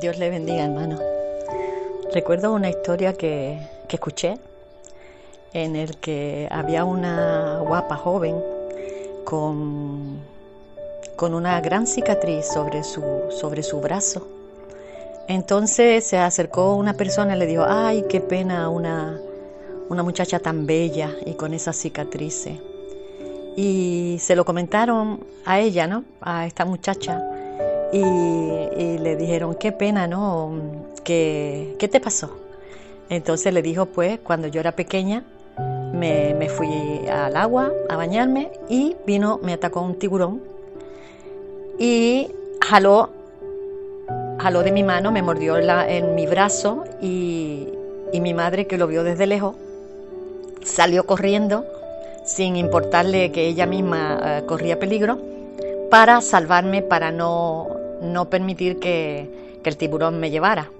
Dios le bendiga, hermano. Recuerdo una historia que, que escuché en el que había una guapa joven con, con una gran cicatriz sobre su, sobre su brazo. Entonces se acercó una persona y le dijo, ay, qué pena una, una muchacha tan bella y con esas cicatrices. Y se lo comentaron a ella, ¿no? A esta muchacha. Y, le dijeron, qué pena, ¿no? ¿Qué, ¿Qué te pasó? Entonces le dijo, pues, cuando yo era pequeña, me, fui al agua a bañarme y vino, me atacó un tiburón y jaló, jaló de mi mano, me mordió en mi brazo y, mi madre que lo vio desde lejos salió corriendo sin importarle que ella misma eh, corría peligro para salvarme, para no, no permitir que, que, el tiburón me llevara.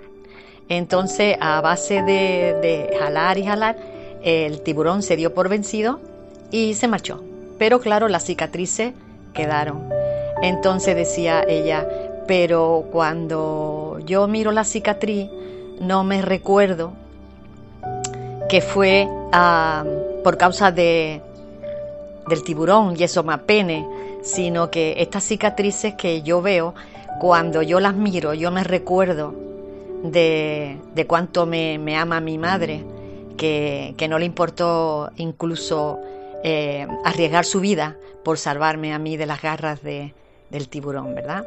Entonces, a base de, de jalar y jalar, el tiburón se dio por vencido y se marchó. Pero claro, las cicatrices quedaron. Entonces decía ella, pero cuando yo miro la cicatriz, no me recuerdo que fue ah, por causa de, del tiburón y eso me apene, sino que estas cicatrices que yo veo, cuando yo las miro, yo me recuerdo de, de cuánto me, me ama mi madre que, no le importó incluso eh, arriesgar su vida por salvarme a mí de las garras de, del tiburón, ¿verdad?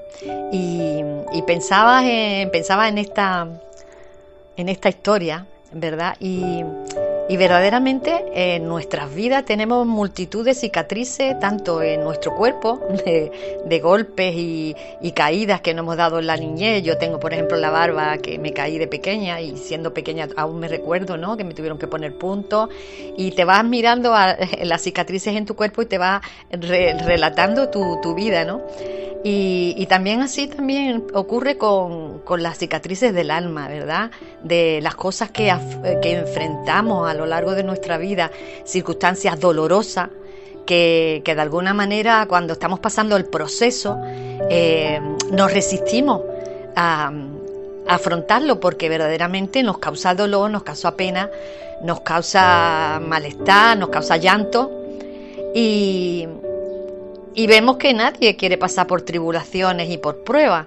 Y, pensaba, en, pensaba en, esta, en esta historia, ¿verdad? Y, y verdaderamente en nuestras vidas tenemos multitud de cicatrices, tanto en nuestro cuerpo, de, golpes y, caídas que nos hemos dado en la niñez. Yo tengo, por ejemplo, la barba que me caí de pequeña y siendo pequeña aún me recuerdo, ¿no? Que me tuvieron que poner puntos y te vas mirando a, las cicatrices en tu cuerpo y te vas relatando tu, tu vida, ¿no? Y, también así también ocurre con, las cicatrices del alma, ¿verdad? De las cosas que, enfrentamos a lo largo de nuestra vida, circunstancias dolorosas, que, de alguna manera cuando estamos pasando el proceso eh, nos resistimos a, afrontarlo porque verdaderamente nos causa dolor, nos causa pena, nos causa malestar, nos causa llanto. Y, y vemos que nadie quiere pasar por tribulaciones y por pruebas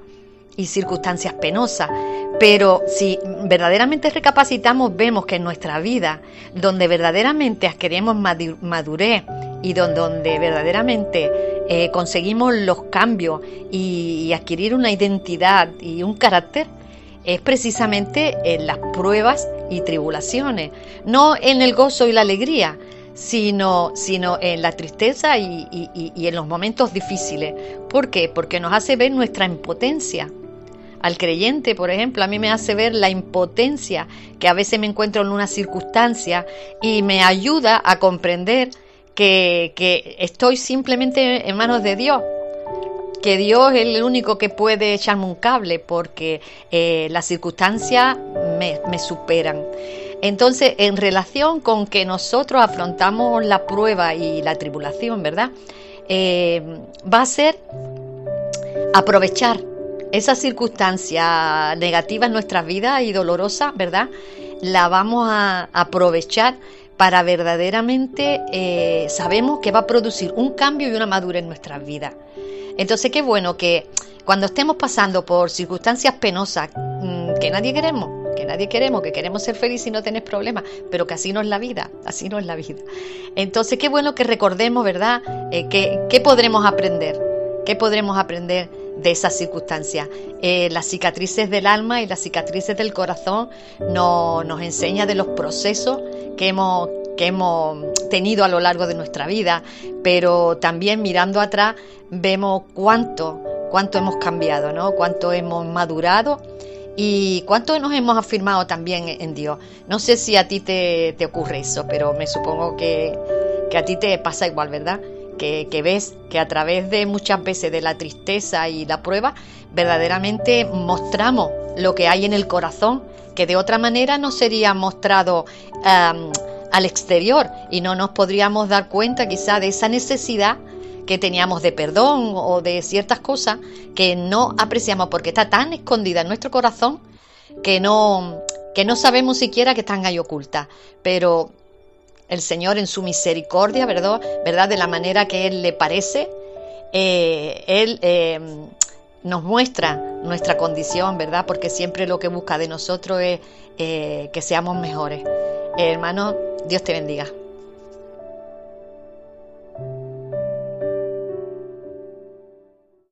y circunstancias penosas. Pero si verdaderamente recapacitamos, vemos que en nuestra vida, donde verdaderamente adquirimos madurez y donde, verdaderamente eh, conseguimos los cambios y adquirir una identidad y un carácter, es precisamente en las pruebas y tribulaciones, no en el gozo y la alegría, sino, sino en la tristeza y, en los momentos difíciles. ¿Por qué? Porque nos hace ver nuestra impotencia. Al creyente, por ejemplo, a mí me hace ver la impotencia que a veces me encuentro en una circunstancia y me ayuda a comprender que, estoy simplemente en manos de Dios, que Dios es el único que puede echarme un cable porque eh, las circunstancias me, superan. Entonces, en relación con que nosotros afrontamos la prueba y la tribulación, ¿verdad? Eh, va a ser aprovechar esa circunstancia negativa en nuestras vidas y dolorosa, ¿verdad? La vamos a aprovechar para verdaderamente eh, sabemos que va a producir un cambio y una madurez en nuestras vidas. Entonces, qué bueno que cuando estemos pasando por circunstancias penosas mm, que nadie queremos, que nadie queremos, que queremos ser felices y no tener problemas, pero que así no es la vida, así no es la vida. Entonces, qué bueno que recordemos, ¿verdad?, eh, que, ¿qué podremos aprender? ¿Qué podremos aprender de esas circunstancias? Eh, las cicatrices del alma y las cicatrices del corazón no, nos enseña de los procesos que hemos, que hemos tenido a lo largo de nuestra vida, pero también mirando atrás vemos cuánto, cuánto hemos cambiado, ¿no? cuánto hemos madurado y cuánto nos hemos afirmado también en Dios. No sé si a ti te, ocurre eso, pero me supongo que, a ti te pasa igual, ¿verdad? Que, que, ves que a través de muchas veces de la tristeza y la prueba, verdaderamente mostramos lo que hay en el corazón, que de otra manera no sería mostrado al exterior y no nos podríamos dar cuenta quizá de esa necesidad que teníamos de perdón o de ciertas cosas que no apreciamos porque está tan escondida en nuestro corazón que no, que no sabemos siquiera que están ahí ocultas. Pero el Señor en su misericordia, ¿verdad? ¿verdad? De la manera que Él le parece, eh, Él eh, nos muestra nuestra condición, ¿verdad? Porque siempre lo que busca de nosotros es eh, que seamos mejores. hermano, Dios te bendiga.